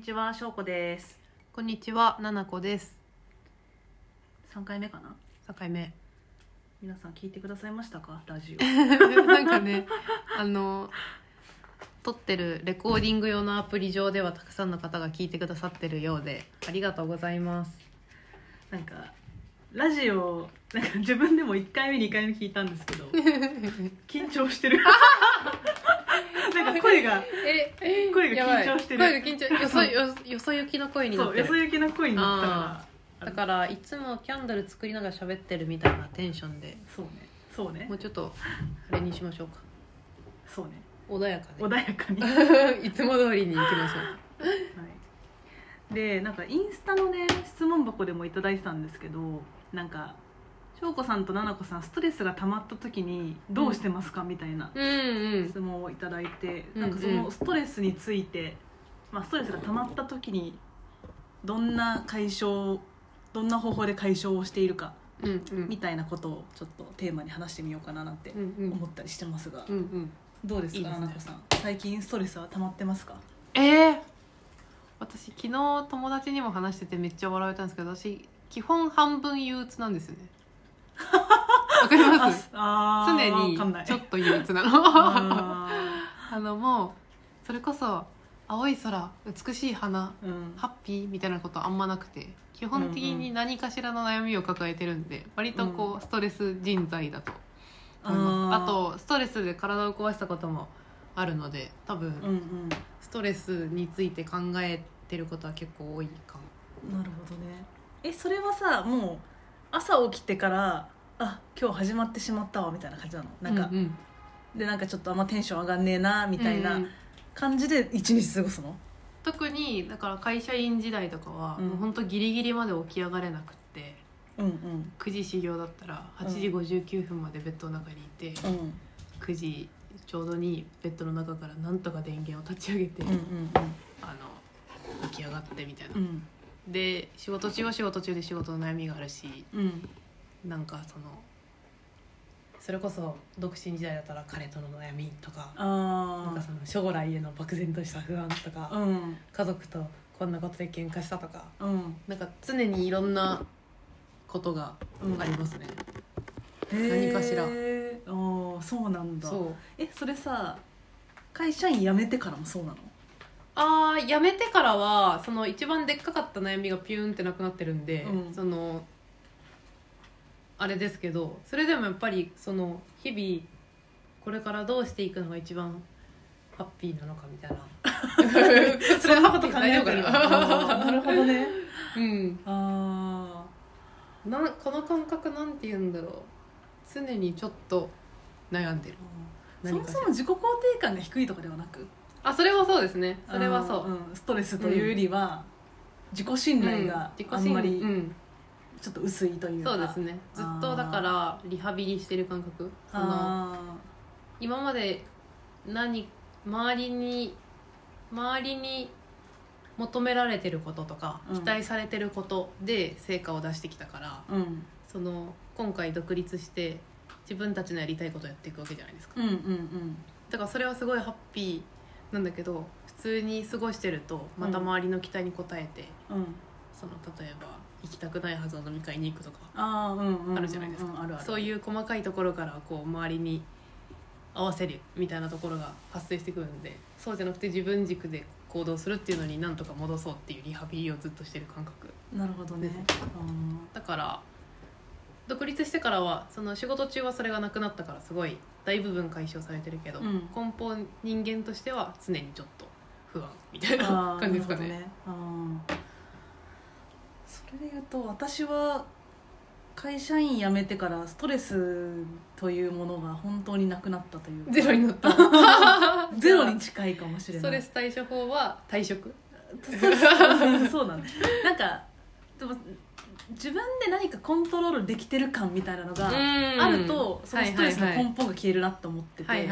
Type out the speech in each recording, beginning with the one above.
にちは、しょうこです。こんにちは、ななこです。三回目かな？境目。皆さん聞いてくださいましたか、ラジ なんかね、あの。撮ってるレコーディング用のアプリ上ではたくさんの方が聞いてくださってるようでありがとうございますオ。なんか。ラジオ、なんか自分でも一回目、二回目聞いたんですけど。緊張してる。なんか声が。え声が緊張してる声が緊張 よそよよそ行きの声になそう、ってるよそ行きな声になったから。だからいつもキャンドル作りながら喋ってるみたいなテンションでそうね。そうねも。うちょっとあれにしましょうかそうね。穏やか穏やかに。いつも通りに行きましょうい。で、なんかインスタのね、質問箱でもいただいてたんですけど。なんか。翔子さんと奈々子さん、ストレスが溜まった時に、どうしてますか？みたいな。うんうん。質問をいただいて、うん。なんかそのストレスについて、まあ、ストレスが溜まった時にどんな解消どんな方法で解消をしているかうんうん。みたいなことをちょっとテーマに話してみようかななんてうんうん。思ったりしてますが、うんうん。どうですか？いいですね。ななこさん。最近ストレスは溜まってますか？えー、私昨日友達にも話しててめっちゃ笑われたんですけど私基本半分憂鬱なんですよねわかります？あ常にちょっと憂鬱なの。ああのもうそれこそ青い空美しい花ーうん。ハッピーみたいなことあんまなくて基本的に何かしらの悩みを抱えてるんで割とこうストレス人材だと思います。あとストレスで体を壊したこともあるので多分うんうん。ストレスについて考えてることは結構多いかも。なるほどね。えそれはさもう朝起きてからあ今日始まってしまったわみたいな感じなの。なんか、うんうん。でなんかちょっとあんまテンション上がんねえなみたいなうんうん。感じで一日過ごすの、特にだから会社員時代とかは、うん。もう本当ギリギリまで起き上がれなくってうんうん。9時始業だったら8時59分までベッドの中にいて、うん9時ちょうどにベッドの中からなんとか電源を立ち上げて、うんうんあの起き上がってみたいな、うんで仕事中は仕事中で仕事の悩みがあるしうん。なんかそのそれこそ独身時代だったら彼との悩みとかなんあかその将来への漠然とした不安とか、あうん。家族とこんなことで喧嘩したとかうん。なんか常にいろんなことがありますね、何かしら。ああそうなんだ。そう。えそれさ会社員辞めてからもそうなの？あー辞めてからはその一番でっかかった悩みがピューンってなくなってるんで、うん。そのあれですけどそれでもやっぱりその日々これからどうしていくのが一番ハッピーなのかみたいな。そんなこと考えてる大丈夫かななるほどね。うん。あなこの感覚なんて言うんだろう。常にちょっと悩んでる。あそも何かしらそも自己肯定感が低いとかではなく？あそれはそうですね。それはそう。あーんストレスというよりは、自己信頼があんまりうん。ちょっと薄いというか、そうですね。ずっとだからリハビリしてる感覚。そのあ今まで何周りに周りに求められてることとか、うん。期待されてることで成果を出してきたからーうん。その今回独立して自分たちのやりたいことをやっていくわけじゃないですか。うんうんうん。だからそれはすごいハッピーなんだけど普通に過ごしてるとまた周りの期待に応えて、うん。その例えば行きたくないはずの飲み会に行くとかあーうんあるじゃないですか、そういう細かいところからこう周りに合わせるみたいなところが発生してくるんでそうじゃなくて自分軸で行動するっていうのになんとか戻そうっていうリハビリをずっとしてる感覚。なるほどね。だから独立してからはその仕事中はそれがなくなったからすごい大部分解消されてるけど、うん。根本人間としては常にちょっと不安みたいーな 感じですかね。ね。それで言うと私は会社員辞めてからストレスというものが本当になくなったというかゼロになった。ゼロに近いかもしれスない。トレス対処法は退職？そうそうだね。なんかでも自分で何かコントロールできてる感みたいなのがあるとそのストレスの根本が消えるなと思ってて、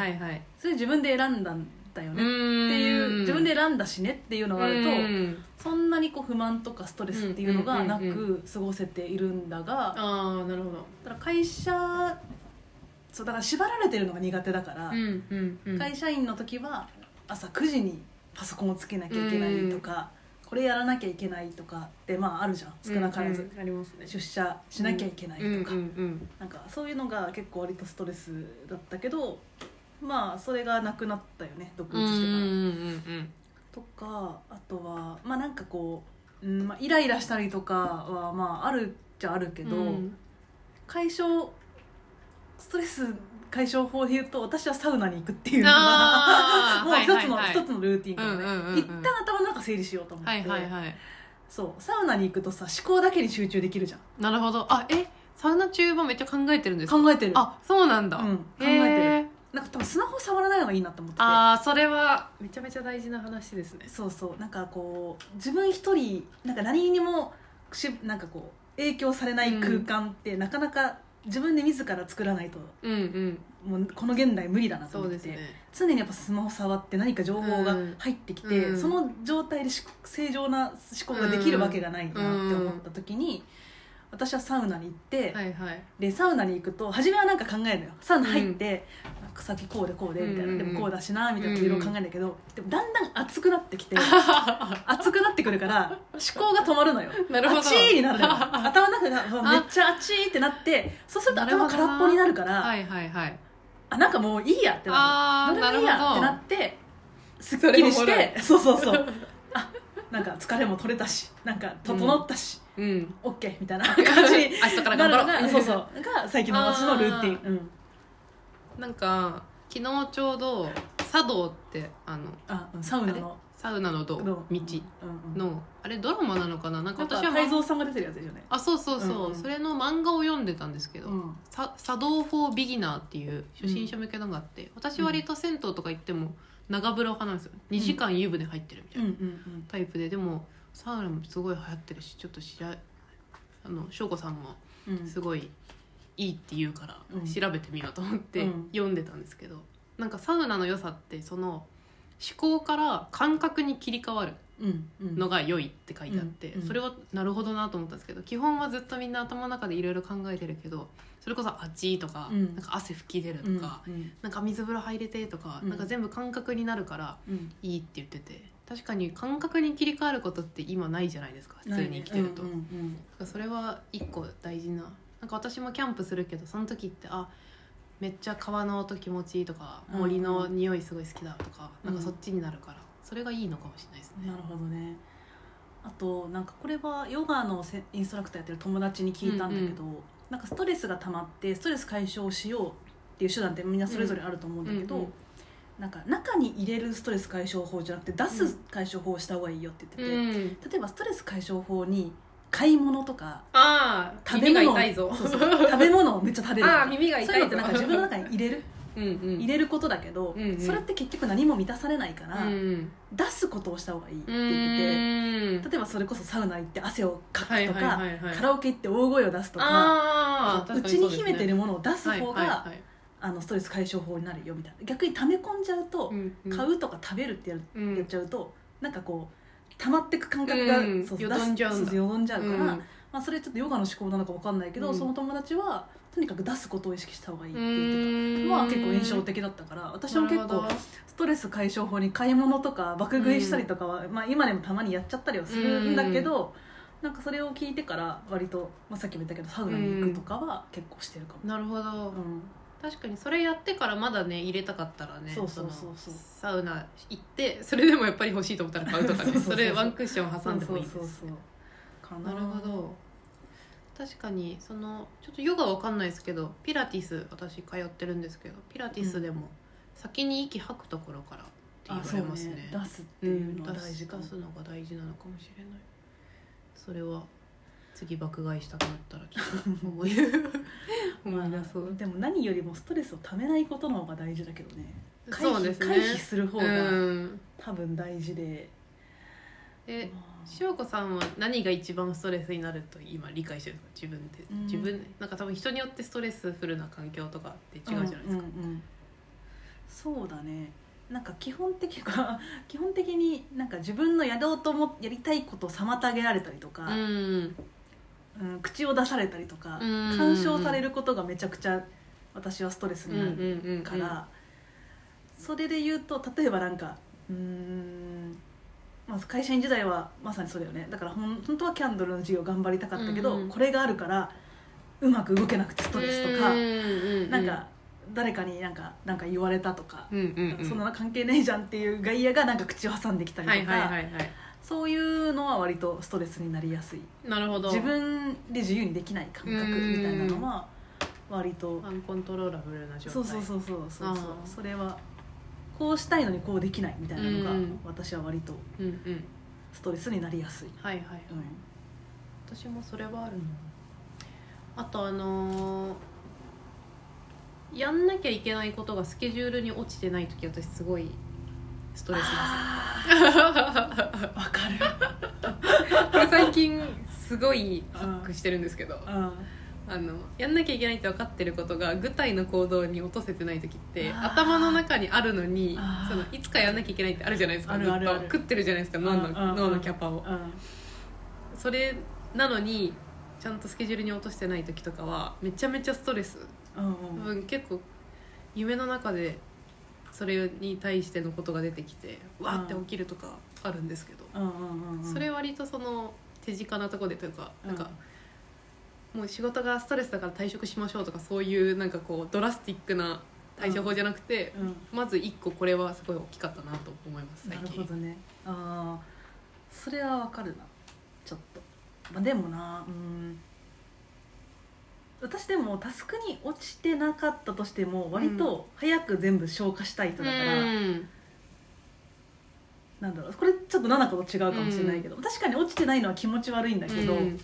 それ自分で選んだんだよね。っていう自分で選んだしねっていうのがあるとうん。そんなにこう不満とかストレスっていうのがなく過ごせているんだがああなるほど。だから会社そうだから縛られてるのが苦手だから、会社員の時は朝9時にパソコンをつけなきゃいけないとか、これやらなきゃいけないとかってまああるじゃん。少なからず、うんうんありますね。出社しなきゃいけないとか、うんうんなんかそういうのが結構割とストレスだったけどまあそれがなくなったよね独うんうん立してから。うんうんとかあとはまあなんかこう、うんまあ、イライラしたりとかはまああるっちゃあるけど、うん。解消ストレス解消法で言うと私はサウナに行くっていうのが もう一つの、はいはい。はい一つのルーティンからね、うんうん一旦頭の中整理しようと思って、はいはいはいそうサウナに行くとさ思考だけに集中できるじゃん。なるほど。あえ？サウナ中はめっちゃ考えてるんですか？考えてる。あそうなんだ、うん考えてる。なんか多分スマホ触らないのがいいなと思って。てああそれはめちゃめちゃ大事な話ですね。そうそう。なんかこう自分一人なんか何にもしなんかこう影響されない空間って、なかなか自分で自ら作らないとうんうん。もうこの現代無理だなと思って、そうですね。常にやっぱスマホ触って何か情報が入ってきて、うん。その状態でし正常な思考ができるわけがないなって思った時に、私はサウナに行って、はいはい。でサウナに行くと初めはなんか考えるのよ。サウナ入って、なんか先こうでこうでみたいな、うん。うんうんでもこうだしなみたいないろいろ考えるんだけど、でもだんだん熱くなってきて 熱くなってくるから思考が止まるのよ。なるほど。あちーになるのよ。頭の中がめっちゃあちーってなってそうすると頭空っぽになるからはいはいはい。あなんかもういいやってなあーるどれもいいやってなってすっきりしそれてそうそうそう。あなんか疲れも取れたしなんか整ったし、うん。オッケー。みたいな。感じに明日からな頑張ろう。るのがそうそう。が最近の私のルー。ティン、うん、なんか昨日ちょうど茶道ってあのあうん。サウナの。サウナの道道道？うんうん。のあれドラマなのかな？なんかなんか私は泰造さんが出てるやつですよね、あそうそうそう、うんうん。それの漫画を読んでたんですけどうん「さ茶道 for beginner」っていう初心者向けのがあって、私割と銭湯とか行っても長風呂派なんですよ。2時間湯船入ってるみたいなうんうん。タイプででもサウナもすごい流行ってるしちょっと知らあの翔子さんもすごいいいって言うからうん。調べてみようと思ってうん。読んでたんですけど、なんかサウナの良さってその思考から感覚に切り替わるのが良いって書いてあって、それはなるほどなと思ったんですけど基本はずっとみんな頭の中でいろいろ考えてるけどそれこそ「あっち」とか,、うん。なんか汗吹き出るうん。とか、うん。なんか水風呂入れてとか、うん。なんか全部感覚になるからうん。いいって言ってて確かに感覚に切り替わることって今ないじゃないですか普通に生きてると、うんうんそれは一個大事な。なんか私もキャンプするけどその時ってあめっちゃ川の音気持ちいいとかうん森の匂いすごい好きだとか、うんなんかそっちになるからそれがいいのかもしれないですね。うんなるほどね。あとなんかこれはヨガのせインストラクターやってる友達に聞いたんだけど、なんかストレスが溜まってストレス解消しようっていう手段ってみんなそれぞれあると思うんだけど、うんうんなんか中に入れるストレス解消法じゃなくて出す解消法をした方がいいよって言ってて、うん。例えばストレス解消法に買い物とか食べ物食べ物をめっちゃ食べるとか あー耳が痛いぞ。そういうのってなんか自分の中に入れる？うんうん。入れることだけど、うんうん。それって結局何も満たされないから、うん出すことをした方がいいってう言ってて、ん。例えばそれこそサウナ行って汗をかくとか、カラオケ行って大声を出すとかうちに秘めてるものを出す方が、はいはいはいあのストレス解消法になるよみたいな。逆に溜め込んじゃうと、うんうん。買うとか食べるってやる、うん。やっちゃうとなんかこう溜まってく感覚が、うんそうよどんじゃうよどんじゃうから、うん。まあ、それちょっとヨガの思考なのか分かんないけど、うん。その友達はとにかく出すことを意識した方がいいってう言ってた。ん。まあ結構印象的だったから私も結構ストレス解消法に買い物とか爆食いしたりとかは、まあ、今でもたまにやっちゃったりはするんだけど、なんかそれを聞いてから割と、まあ、さっきも言ったけどサウナに行くとかは結構してるかも、なるほど。うん確かにそれやってからまだね入れたかったらねそうそうそうそう。のサウナ行ってそれでもやっぱり欲しいと思ったら買うとかね。それワンクッション挟んでもいいですそうそうそうかな。なるほど確かにそのちょっとヨガわかんないですけどピラティス私通ってるんですけどピラティスでも先に息吐くところからって言わあそうねれますね。出すってういうんのは出す大事かも。出すのが大事なのかもしれない。それは次爆買いしたくなったらちょっと思い思い出 そう。でも何よりもストレスをためないことの方が大事だけどね。回避そうですね。回避する方うがん。多分大事で、えまあ。しおこさんは何が一番ストレスになると今理解してるんですか？自分で、うん。自分なんか多分人によってストレスフルな環境とかって違うじゃないですか、うんうんうん。そうだね。なんか基本的か 基本的になんか自分のやろうと思やりたいことを妨げられたりとか、うんうん口を出されたりとか、うん。干渉されることがめちゃくちゃ私はストレスになるから、それで言うと例えばなんかうーんまあ、会社員時代はまさにそうだよね。だからほん本当はキャンドルの授業頑張りたかったけど、うんうん。これがあるからうまく動けなくてストレスとか、うんうんうんなんか誰かになんかなんか言われたとか、うんうんうん。そんな関係ないじゃんっていう外野がなんか口を挟んできたりとか、はいはいはいはいそういうのは割とストレスになりやすい。なるほど。自分で自由にできない感覚みたいなのは割と。アンコントローラブルな状態。そうそうそうそうそうそれはこうしたいのにこうできないみたいなのがうん。私は割とストレスになりやすい、はいはいはい。うん。私もそれはあるの。あとあのーやんなきゃいけないことがスケジュールに落ちてない時私すごいストレスですあー。わかる。これ最近すごいハックしてるんですけど。うん。あのやんなきゃいけないって分かってることが具体の行動に落とせてない時って頭の中にあるのにそのいつかやんなきゃいけないってあるじゃないですかずっと食ってるじゃないですか脳の脳のキャパを。うん。それなのにちゃんとスケジュールに落としてない時とかはめちゃめちゃストレス。うんうん。多分結構夢の中でそれに対してのことが出てきてわーって起きるとかあるんですけど、それ割とその手近なところでというか、うん。なんかもう仕事がストレスだから退職しましょうとかそういうなんかこうドラスティックな対処法じゃなくて、うん。まず一個これはすごい大きかったなと思いますな最近。るほどね。ああそれはわかるな。ちょっと、まあ、でもなうん私でもタスクに落ちてなかったとしても割と早く全部消化したい人だから、うん。なんだろうこれちょっと7個と違うかもしれないけど、確かに落ちてないのは気持ち悪いんだけど、うん。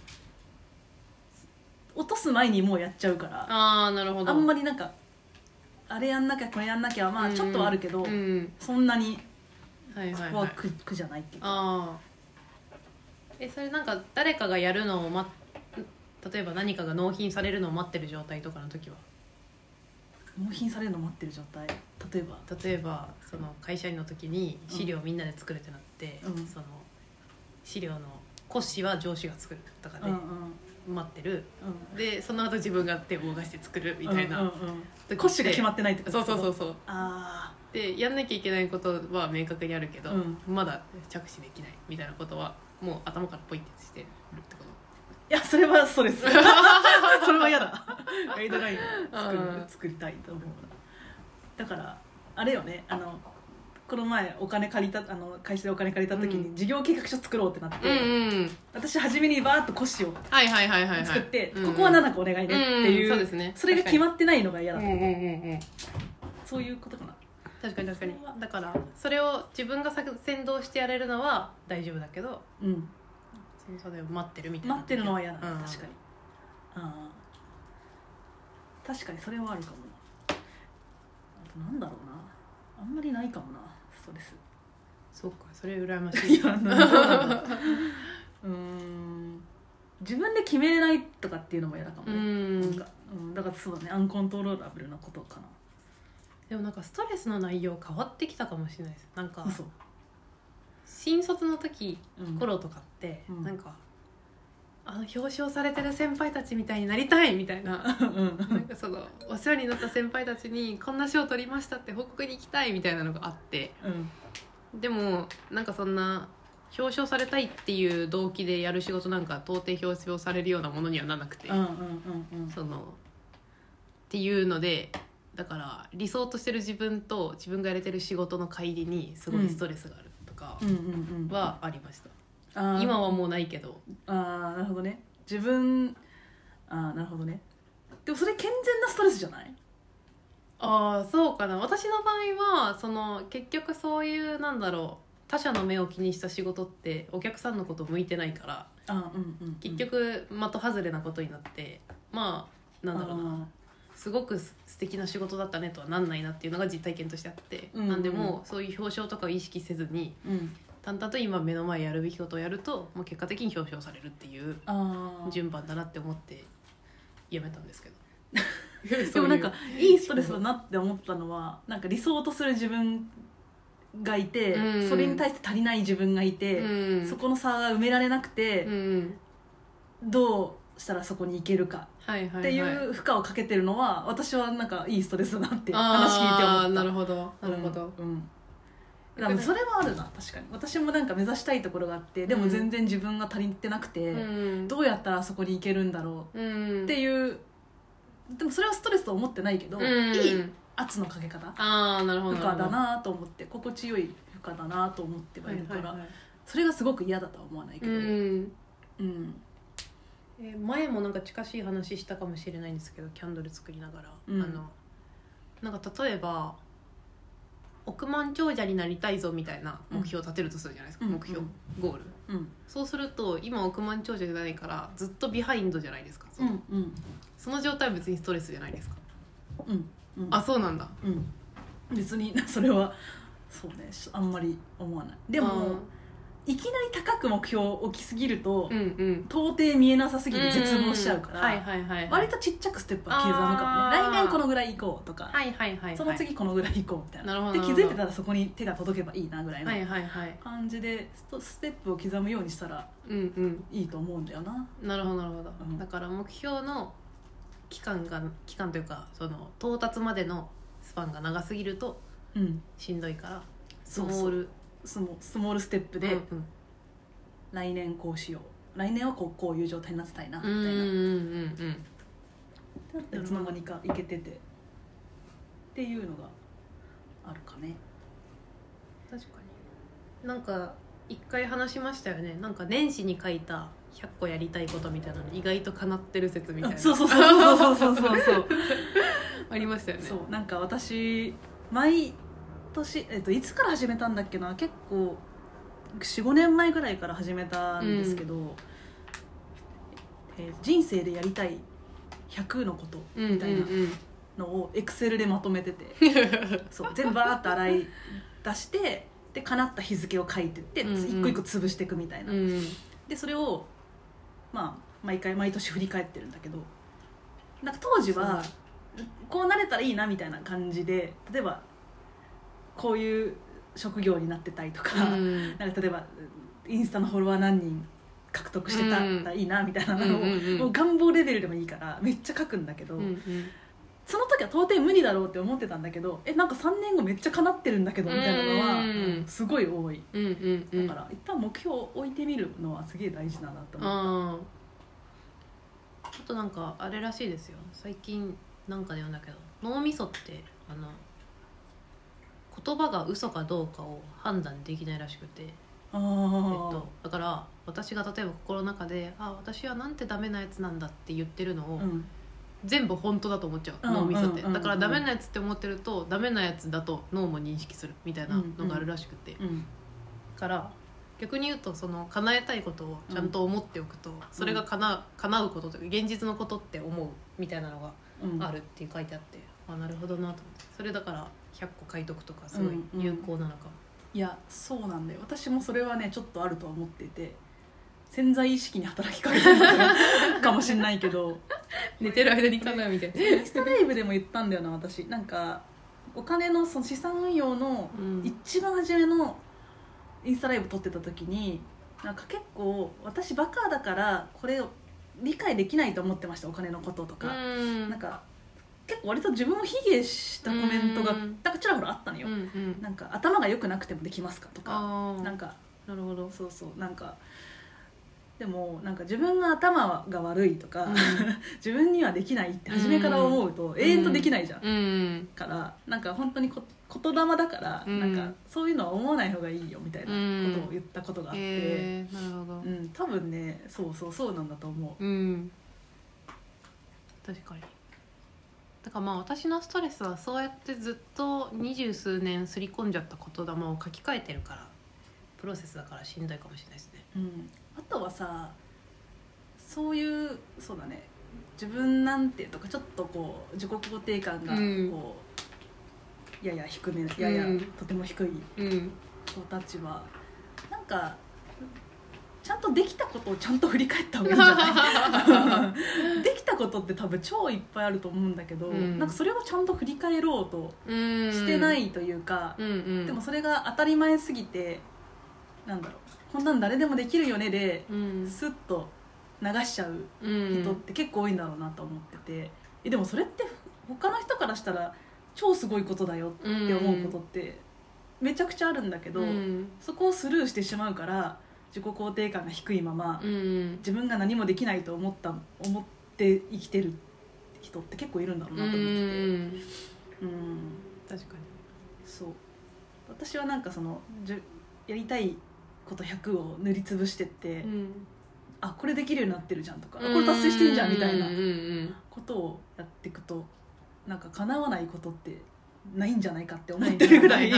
落とす前にもうやっちゃうからああなるほど。あんまりりなんかあれやんなきゃこれやんなきゃまあちょっとはあるけど、うん。そんなにはいはいはここはい苦苦じゃないっていうか、ああえそれなんか誰かがやるのを待例えば何かが納品されるのを待ってる状態とかの時は？納品されるの待ってる状態。例えば。例えばその会社員の時に資料みんなで作るってなって、うん。その資料の骨子は上司が作るとかでうんうん待ってる、うん。でその後自分が手を動かして作るみたいな、うんうん時ってコッシュが決まってないってこと？そうそうそうそう。あでやんなきゃいけないことは明確にあるけど、うん。まだ着手できないみたいなことはもう頭からポイってしてるってこと。あいやそれはストレスそれは嫌だ。ガイドラインを作作りたいと思うな。だからあれよね。あのこの前お金借りたあの会社でお金借りた時うに事業計画書作ろうってなって、うんうん私初めにバーッとコッシュを作って、うんうん。ここは7個お願いねっていう,、うんそうですね。それが決まってないのが嫌だ、うんう。んうんうんそういうことかな。確かに確かに。だからそれを自分が先先導してやれるのは大丈夫だけどうんそのそれを待ってるみたいな。待ってるのは嫌だ、うん。確かに。ああ確かにそれはあるかも。なあとなんだろうな。あんまりないかもなストレス。そうかそれ羨ましい。いやなんだろうん。自分で決めれないとかっていうのも嫌だかもうね、ん。なんか、うん、だからそうだね。アンコントローラブルなことかな。でもなんかストレスの内容変わってきたかもしれないです。なんか嘘、新卒の時うん、頃とかって、うん。なんかあの表彰されてる先輩たちみたいになりたいみたいな。うん。なんかそのお世話になった先輩たちにこんな賞取りましたって報告に行きたいみたいなのがあって。うん。でもなんかそんな表彰されたいっていう動機でやる仕事なんか到底表彰されるようなものにはならなくて、そのっていうのでだから理想としてる自分と自分がやれてる仕事の乖離にすごいストレスがある。とかうんうんうん。はありました、あー。今はもうないけど。ああなるほどね。自分ああなるほどね。でもそれ健全なストレスじゃない？ああそうかな。私の場合はその結局そういうなんだろう他者の目を気にした仕事ってお客さんのこと向いてないから。うんうんうん。結局的外れなことになってまあなんだろうなすごくす素敵な仕事だったねとはなんないなっていうのが実体験としてあって、うんうん。なんでもうそういう表彰とかを意識せずにうん。淡々と今目の前やるべきことをやるともう結果的に表彰されるっていう順番だなって思ってやめたんですけど。でもなんかいいストレスだなって思ったのはなんか理想とする自分がいて、うん。それに対して足りない自分がいて、うん。そこの差が埋められなくてう、ん。どうしたらそこに行けるかっていう負荷をかけてるのは私はなんかいいストレスだなって話聞いて思った。なるほど。なるほど、うんうん。でもそれはあるな確かに。私もなんか目指したいところがあってでも全然自分が足りてなくて、うん。どうやったらあそこに行けるんだろううん。っていうでもそれはストレスと思ってないけど、うん。いい圧のかけ方ああなるほど。負荷だなと思って心地よい負荷だなと思ってはいるから、それがすごく嫌だとは思わないけうど、うん。んえー前もなんか近しい話したかもしれないんですけどキャンドル作りながら、うん。あのなんか例えば億万長者になりたいぞみたいな目標を立てるとするじゃないですか、うん。目標、うん。ゴール。うん。そうすると今億万長者じゃないからずっとビハインドじゃないですかその,、うんうん。その状態は別にストレスじゃないですか、うんうん。あそうなんだ。うん。別にそれはそうねあんまり思わない。でもいきなり高く目標を置きすぎると、うんうん。到底見えなさすぎて絶望しちゃうから、はいはいはいはい。割とちっちゃくステップは刻むかもね。あー。来年このぐらい行こうとか、はいはいはいはい。その次このぐらい行こうみたいな。でなるほど。なるほど気づいてたらそこに手が届けばいいなぐらいのはいはいはい。感じでストステップを刻むようにしたらうんうん。いいと思うんだよな。なるほどなるほど、うん。だから目標の期間が期間というかその到達までのスパンが長すぎるとうん。しんどいからスそうそう。モールスモスモールステップで、うん来年こうしよう。来年はこうこういう状態になってたいなみたいな、いつの間にかいけてて。っていうのがあるかね。確かに。なんか一回話しましたよね。なんか年始に書いた100個やりたいことみたいなの。意外と叶ってる説みたいな。そうそうそうそうそうそうそう。ありましたよね。そうなんか私毎年、えっと、いつから始めたんだっけな？結構45年前ぐらいから始めたんですけど、えー人生でやりたい100のことうんみたいなうんうんのをエクセルでまとめてて そう全部バーッと洗い出してで叶った日付を書いてってうんうん。一個一個潰していくみたいな、うんでそれをまあ毎回毎年振り返ってるんだけどなんか当時はこうなれたらいいなみたいな感じで例えばこういう職業になってたりとか、うん。なんか例えばインスタのフォロワー何人獲得してたらいいなみたいなのを、もう願望レベルでもいいからめっちゃ書くんだけど、うんうん。その時は到底無理だろうって思ってたんだけどえなんか3年後めっちゃ叶ってるんだけどみたいなのは、すごい多い。だから一旦目標を置いてみるのはすげえ大事だなと思っあああとなんかあれらしいですよ。最近なんかで読んだけど脳みそってあの言葉が嘘かどうかを判断できないらしくて、えっーと、だから私が例えば心の中で「あ私はなんてダメなやつなんだ」って言ってるのを、うん。全部本当だと思っちゃう、うん脳みそって、だからダメなやつって思ってるとダメなやつだと脳も認識するみたいなのがあるらしくて、うんから逆に言うとその叶えたいことをちゃんと思っておくと、それが叶う叶うことというか現実のことって思うみたいなのがうん。あるって書いてあって、あなるほどなと思って。それだから100個書いとくとかすごい有効なのか。も、いやそうなんだよ。私もそれはねちょっとあるとは思っていて。潜在意識に働きかけてるかもしれないけど。寝てる間に叶うみたいな、インスタライブでも言ったんだよな私。なんかお金のその資産運用のうん。一番初めのインスタライブ撮ってた時になんか結構私バカだからこれを理解できないと思ってましたお金のこととか、うん。なんか結構割と自分を卑下したコメントがうん。なんかちらほらあったのよ、うんうん。なんか頭が良くなくてもできますかとか。なんかなるほど。そうそう。なんかでもなんか自分が頭が悪いとか、うん。自分にはできないって初めから思うと永遠とできないじゃん、うん。からなんか本当にこ言霊だから、うん。なんかそういうのは思わない方がいいよみたいなことを言ったことがあって、えー、なるほど。うん多分ねそうそうそうなんだと思うん。確かにだからまあ私のストレスはそうやってずっと二十数年すり込んじゃった言霊を書き換えてるから。プロセスだからしんどいかもしれないですね。う、うん、あとはさそういうそうだね。自分なんてとかちょっとこう自己肯定感がうん。こう、やや低めややうん。とても低いうん。子たちはなんかちゃんとできたことをちゃんと振り返った方がいいんじゃない？できたことって多分超いっぱいあると思うんだけど、うん。なんかそれをちゃんと振り返ろうとうんしてないというか、うん。うんでもそれが当たり前すぎてなんだろうこんなん誰でもできるよねでうん。スッと流しちゃううん。人って結構多いんだろうなと思ってて、えでもそれって他の人からしたら超すごいことだよって思うことって、めちゃくちゃあるんだけど、うん。そこをスルーしてしまうから自己肯定感が低いまま、うん。自分が何もできないと思った思って生きてる人って結構いるんだろううなと思ってて、んうん、確かそう。私はなんかそのじゅやりたいこと100を塗りつぶしてって、にうん。あこれできるようになってるじゃんとか、あこれ達成してんじゃんみたいなうんうんうんことをやっていくとなんか叶わないことってないんじゃないかって思ってるぐらい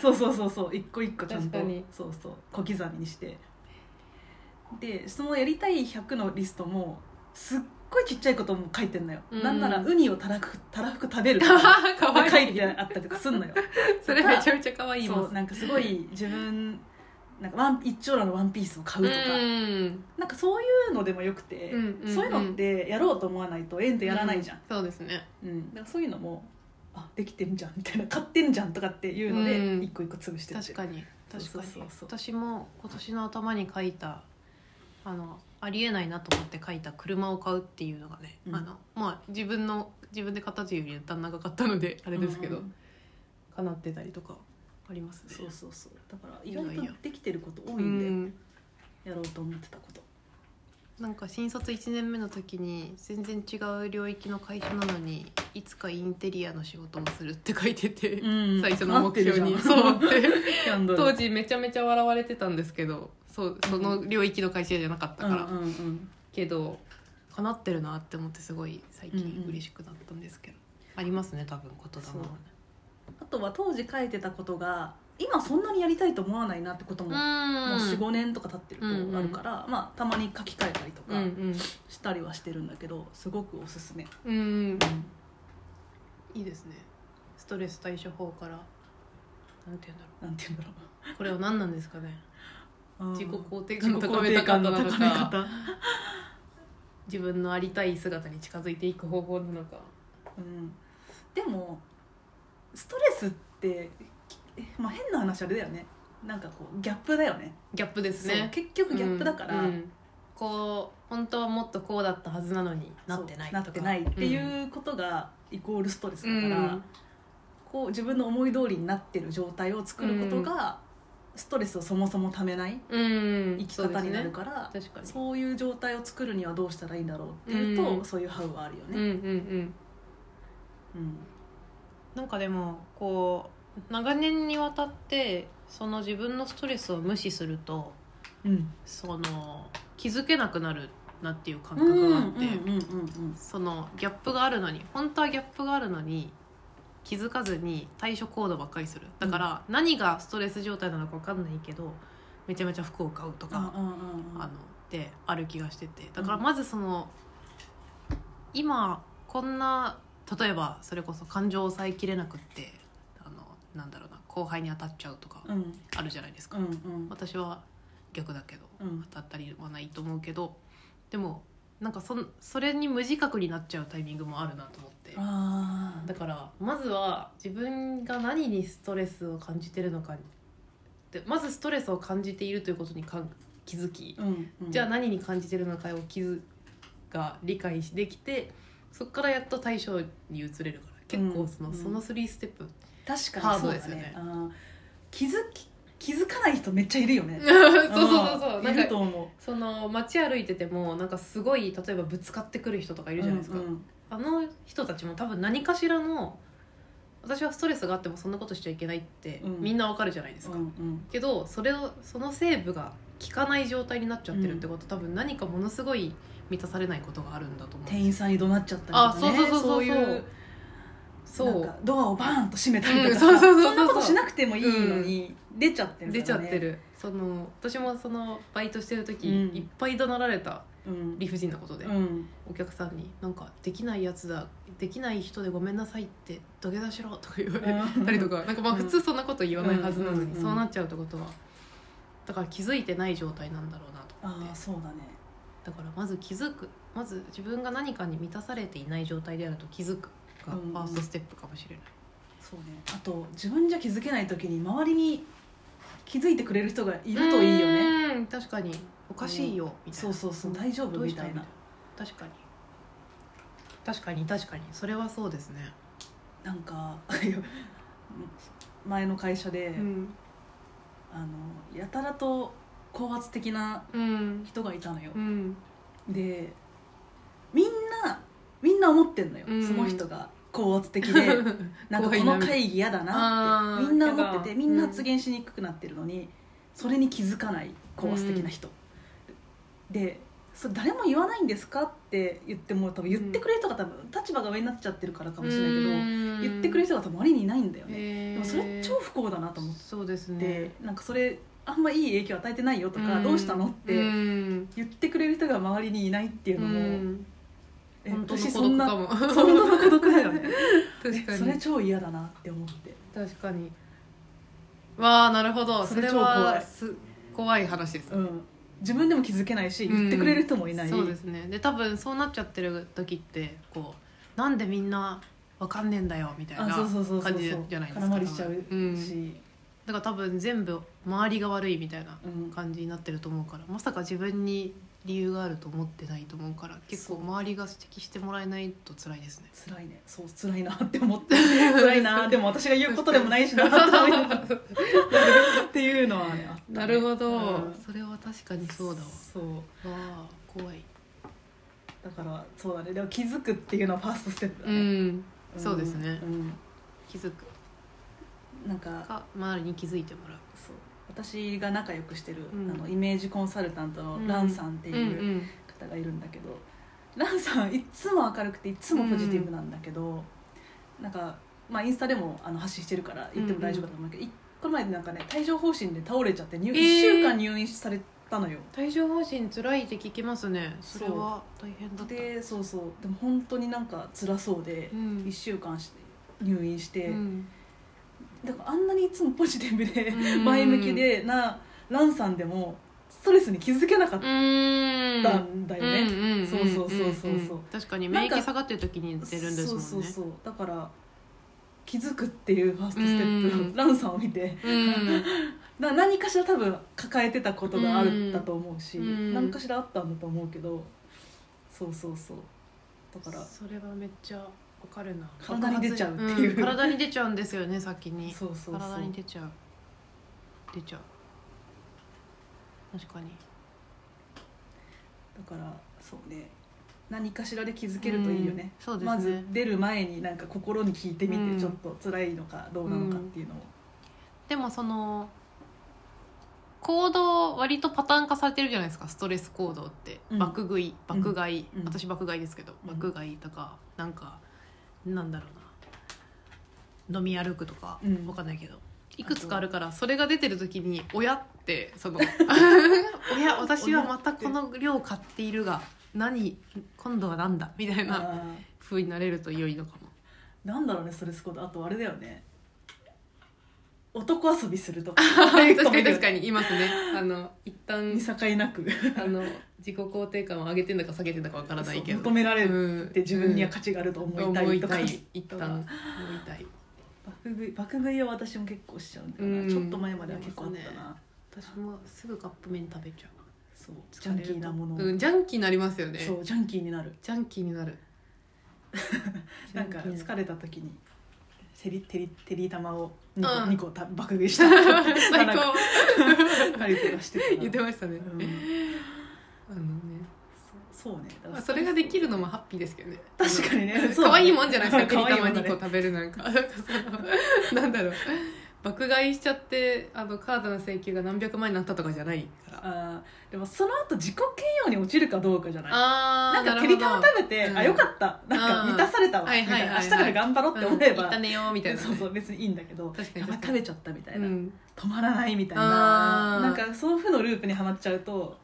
そうそうそうそう一個一個ちゃんとそうそう小刻みにして。でそのやりたい100のリストもすっごいちっちゃいことも書いてんのよ、うん。なんならウニをたらふくたらふく食べるとか かわいい。書いてあったりとかすんのよ。それめちゃめちゃ可愛いそうなんかすごい自分なんかワン一丁羅のワンピースを買うとか、うんなんかそういうのでもよくて、うんうんうん。そういうのってやろうと思わないと縁でやらないじゃん、そうですね。うん。だからそういうのもあできてんじゃんみたいな買ってんじゃんとかっていうのでうん。一個一個潰してって確かに確かに。そうそうそう。私も今年の頭に書いたあのありえないなと思って書いた車を買うっていうのがね、うん。あのまあ自分の自分で買ったというより旦那が買ったのであれですけど、うんってたりとかありますね。そうそうそう。だから意いやいや。外とできてること多ういんでん。やろうと思ってたことなんか新卒1年目の時に全然違う領域の会社なのにいつかインテリアの仕事をするって書いてて、うん。最初の目標に。そう。って当時めちゃめちゃ笑われてたんですけどそうその領域の会社じゃなかったから、うんうんうんけど叶ってるなって思ってすごい最うんうん近嬉しくなったんですけど、ありますね多分言霊はねあとは当時書いてたことが今そんなにやりたいと思わないなってことも、もう45年とか経ってるとあるから、まあ、たまに書き換えたりとかしたりはしてるんだけどすごくおすすめ、うん。うん。いいですね。ストレス対処法から。なんて言うんだろなんて言うんだろう。これは何なんですかね。自己肯定感の高め方なのか。方、自分のありたい姿に近づいていく方法なのか。うん、でもストレスって、えまあ、変な話あれだよね。なんかこうギャップだよね。ギャップですそうね結局ギャップだから、うんうん。こう本当はもっとこうだったはずなのになってないとか。そうなってないっていうことがイコールストレスだから、うん。こう自分の思い通りになってる状態を作ることが、ストレスをそもそもためないうん。生き方になるから、そうですね。確かに。そういう状態を作るにはどうしたらいいんだろうっていうと、うん。そういうハウはあるようんうんね。うん。うん。なんかでもこう長年にわたってその自分のストレスを無視するとうん。その気づけなくなるなっていう感覚があって、そのギャップがあるのに本当はギャップがあるのに気づかずに対処行動ばっかりする。だから何がストレス状態なのか分かんないけどめちゃめちゃ服を買うとか、あのである気がしてて。だからまずその、今こんな例えばそれこそ感情を抑えきれなくってなんだろうな後輩に当たっちゃうとかうん。あるじゃないですか、うんうん。私は逆だけどうん。当たったりはないと思うけどでもなんかそんそれに無自覚になっちゃうタイミングもあるなと思って。あー。だからまずは自分が何にストレスを感じてるのかでまずストレスを感じているということにかん気づき、うんうん。じゃあ何に感じてるのかを気づが理解できてそこからやっと対処に移れるから結構その,、うんその3ステップ確かにそうですよね。ねあー気づき気づかない人めっちゃいるよね。そうそうそうそう。うんなんかいると思う。その街歩いててもなんかすごい例えばぶつかってくる人とかいるじゃないですか、うんうんあの人たちも多分何かしらの私はストレスがあってもそんなことしちゃいけないってうん。みんなわかるじゃないですか、うんうん。けどそれをそのセーブが効かない状態になっちゃってるってこと、多分何かものすごい満たされないことがあるんだと思う店員さんに怒鳴っちゃったりとかね。あそうそうそうそう。そういうそなんかドアをバーンと閉めたりとかうんそうそうそうそう。そんなことしなくてもいいのに出ちゃってるね、出ちゃってる。その私もそのバイトしてる時、うん。いっぱい怒鳴られたうん。理不尽なことで、うん。お客さんに「なんかできないやつだできない人でごめんなさい」って土下座しろとか言われたりとかなんかまあうん。普通そんなこと言わないはずなのに、そうなっちゃうってことは。だから気づいてない状態なんだろうなと思って。ああそうだね。だからまず気づく。まず自分が何かに満たされていない状態であると気づくファーストステップかもしれない、そうね。あと自分じゃ気づけない時に周りに気づいてくれる人がいるといいよね。うん。確かに。おかしいよ、みたいな。そうそうそう。大丈夫どうしたみたいな確かに。確かに確かに。それはそうですね。なんか 前の会社で、うん。あのやたらと高圧的なうん。人がいたのよ、うん。でみんなみんな思ってんのよ、うん。その人が高圧的で なんかこの会議嫌だなってみんな思っててみんな発言しにくくなってるのに、それに気づかない高圧的な人、でそれ誰も言わないんですかって言っても多分言ってくれる人が多分立場が上になっちゃってるからかもしれないけど、言ってくれる人が多分周りにいないんだよね、でもそれ超不幸だなと思っそうですて、ねなんかそれあんまいい影響与えてないよとか、ん。どうしたのってうん。言ってくれる人が周りにいないっていうのも、本当の孤独かも。本当の孤独だよね。確かに。それ超嫌だなって思って。確かに。わあなるほど。それはい。す怖い話です。うん。自分でも気づけないし言ってくれる人もいない、そうですね。で多分そうなっちゃってる時ってこうなんでみんなわかんねえんだよみたいな感じじゃないですか空回りしちゃうし、うん。だから多分全部周りが悪いみたいなうん。感じになってると思うからまさか自分に理由があると思ってないと思うから結構周りが指摘してもらえないと辛いですね。辛いね。そう辛いなって思って。辛いな。でも私が言うことでもないしな っていうのはねね。なるほど、うん。それは確かにそうだわ。そう。わあ怖い。だからそうだね。でも気づくっていうのはファーストステップだうね、ん。そうですね。うん。気づく。なんかか周りに気づいてもらう。そう私が仲良くしてる、うん。あのイメージコンサルタントのランさんってうんいう方がいるんだけど、ランさんいっつも明るくていっつもポジティブなんだけど、なんか、まあ、インスタでもあの発信してるから言っても大丈夫だと思うけど、いこの前なんかね帯状疱疹で倒れちゃって入、えー。1週間入院されたのよ。帯状疱疹辛いって聞きますね。それは大変だった。でそうそう。でも本当になんか辛そうで、うん。1週間して入院して、うんだからあんなにいつもポジティブでうん。前向きでなランさんでもストレスに気づけなかっうたんんだよね、そうそうそうそうそう。確かに免疫下がってる時に出るんですもんね。そうそうそう。だから気づくっていうファーストステップ、うん。ランさんを見て。うん。な何かしら多分抱えてたことがあるだと思うし、うん。何かしらあったんだと思うけど。そうそうそう。だからそれはめっちゃわかるな。体に出ちゃうっていう。ん体に出ちゃうんですよね先に。そうそうそう。体に出ちゃう。出ちゃう。確かに。だからそうね。何かしらで気づけるといいよね,、うんそうですね。まず出る前になんか心に聞いてみて、うん。ちょっと辛いのかどうなのかっていうのを、でもその行動割とパターン化されてるじゃないですか。ストレス行動って、うん。爆食い爆買い、うん。私爆買いですけど、うん爆買いとかなんかなんだろうな。飲み歩くとか、うん。わかんないけど。いくつかあるからそれが出てる時に「親」ってその「親 私はまたこの量買っているが何今度はなんだ」みたいなあ風になれると良いのかも。ーなんだろうねストレスコードあとあれだよね男遊びするとか。確かに確かに言いますね。あの一旦見境なく。あの自己肯定感を上げてんだか下げてんだかわからないけど。求められるるって自分には価値があると思いたいとか、思いたい。一旦思いたい。爆食い爆食いは私も結構しちゃうんだよな、うん。ちょっと前までは結構あったな、ありま私もすぐカップ麺食べちゃう。そうジャンキーなものを、うんジャンキーになりますよね。そうジャンキーになる。ジャンキーになる。なんか疲れた時にてりてりてり玉を2個,、うん。二個た爆食いした。最高。た りとかしてたな。言ってましたね、うん。あのねそうそうねまあ、それができるのもハッピーですけどね。確かにね。可愛いもんじゃないですかてり玉可愛いもんだね2個食べるなんか。なんだろう爆買いしちゃってあのカードの請求が何百万になったとかじゃないから。あーでもその後自己嫌悪に落ちるかどうかじゃない。あなんかてり玉食べて、うん。あよかった。なんか満たされたわ、はいはい明日から頑張ろうって思えば、うん、行ったねよみたいなね、そうそう別にいいんだけど確かにやばい確かに。食べちゃったみたいな、うん、止まらないみたいな。なんかその負のループにはまっちゃうと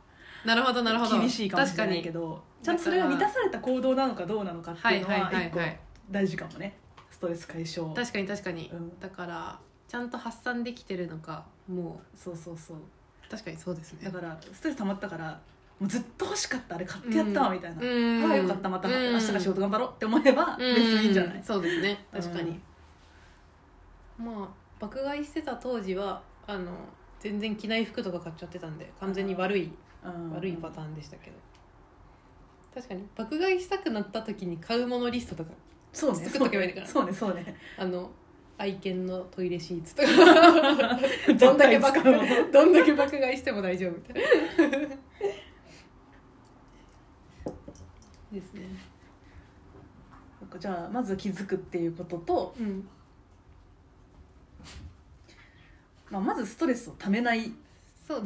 なるほどなるほど。厳しいかもしれないけどちゃんとそれが満たされた行動なのかどうなのかっていうのはいは一個はいはいはい大事かもねストレス解消確かに。確かに、うんだからちゃんと発散できてるのかもそうそうそう。う確かにそうですね。だからストレス溜まったからもうずっと欲しかったあれ買ってやったわみたいな、うん。ああよかったまたうん。明日から仕事頑張ろうって思えば別にいいんじゃない、そうですね。うん。確かに、まあ爆買いしてた当時はあの全然着ない服とか買っちゃってたんで完全に悪い、うん。悪いパターンでしたけど。確かに爆買いしたくなった時に買うものリストとかそうね作っとけばいいのかな。そうねそうね。あの愛犬のトイレシーツとか。どんだけ爆 どんだけ爆買いしても大丈夫みたいなですね。じゃあまず気づくっていうことと、うん。まあ、まずストレスをためない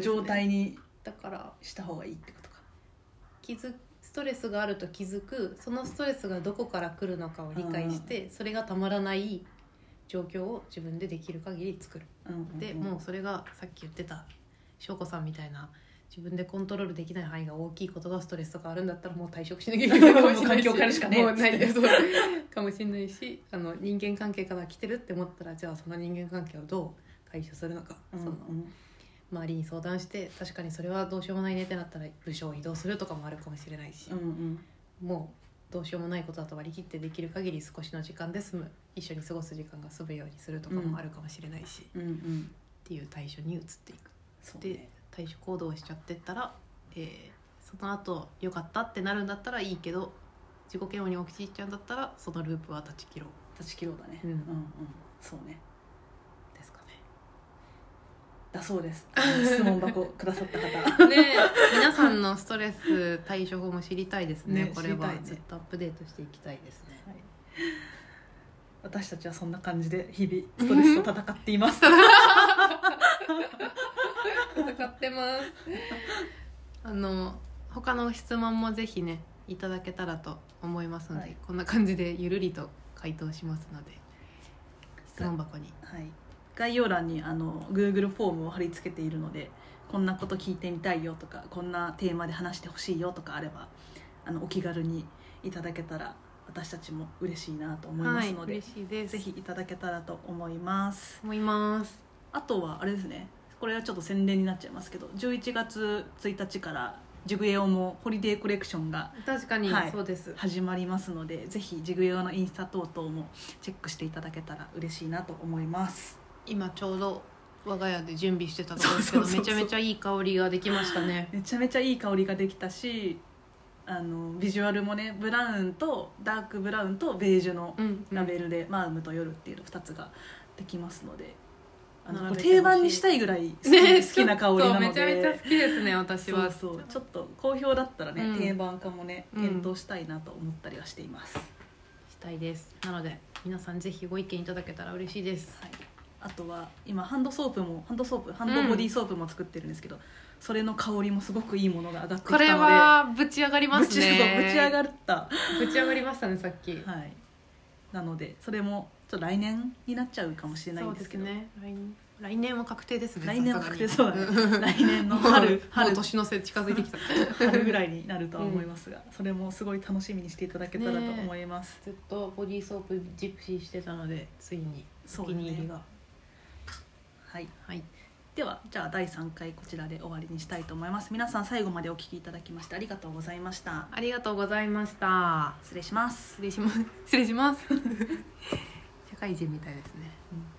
状態にだからした方がいいってことか。気づストレスがあると気づくそのストレスがどこから来るのかを理解してそれがたまらない状況を自分でできる限り作る。うんうんうん。でもうそれがさっき言ってた翔子さんみたいな自分でコントロールできない範囲が大きいことがストレスとかあるんだったらもう退職しなきゃいけないかもしれないし。もうないそう。かもしれないしあの人間関係から来てるって思ったらじゃあその人間関係をどう解消するのか、うん。その周りに相談して確かにそれはどうしようもないねってなったら部署を移動するとかもあるかもしれないし。うん、うん。もうどうしようもないことだと割り切ってできる限り少しの時間で済む一緒に過ごす時間が済むようにするとかもあるかもしれないし、っうんうん。うんていう対処に移っていく。ね。で対処行動をしちゃってったら、えーその後良かったってなるんだったらいいけど自己嫌悪に陥っちゃうんだったらそのループは断ち切ろう。断ち切ろうだね。うん。うんうん。そうねだそうです。質問箱くださった方。ね皆さんのストレス対処法も知りたいですね。ねこれは。ずっとアップデートしていきたいですね。はい。私たちはそんな感じで日々ストレスと戦っています。戦ってます。あの他の質問もぜひねいただけたらと思いますので、はい。こんな感じでゆるりと回答しますので質問箱に。はい、概要欄にあの Google フォームを貼り付けているのでこんなこと聞いてみたいよとかこんなテーマで話してほしいよとかあればあのお気軽にいただけたら私たちも嬉しいなと思いますので、はい、です。ぜひいただけたらと思います。思います。あとはあれですねこれはちょっと宣伝になっちゃいますけど11月1日からジグエオもホリデーコレクションが確かにはいそうです、始まりますのでぜひジグエオのインスタ等々もチェックしていただけたら嬉しいなと思います今ちょうど我が家で準備してたところですけどそうそうそうそう。めちゃめちゃいい香りができましたね。めちゃめちゃいい香りができたしあのビジュアルもねブラウンとダークブラウンとベージュのうんラベルで「マームと夜」っていう2つができますのであの並べてほしい。定番にしたいぐらい好き,、ね 好きな香りなので。そうめちゃめちゃ好きですね私は。そうそう。ちょっと好評だったらね、うん。定番化もねうん。検討したいなと思ったりはしています、したいです。なので皆さんぜひご意見いただけたら嬉しいです。はい、あとは今ハンドソープもハンドソープハンドボディーソープも作ってるんですけど、それの香りもすごくいいものが上がってきたのでこれはぶち上がりまぶちすねぶち上がった。ぶち上がりましたねさっき。はい。なのでそれもちょっと来年になっちゃうかもしれないそんでけど、うですすね。来年来年は確定ですね来年は確定さそう。来年のもう春。もう春年の瀬近づいてきた。春ぐらいになるとは思いますが、それもすごい楽しみにしていただけたらと思います、ずっとボディーソープジプシーしてたのでついにおそうだね気に入りが、はいはい。ではじゃあ第3回こちらで終わりにしたいと思います。皆さん最後までお聞きいただきましてありがとうございました。ありがとうございました。失礼します。失礼します。失礼します。社会人みたいですね、うん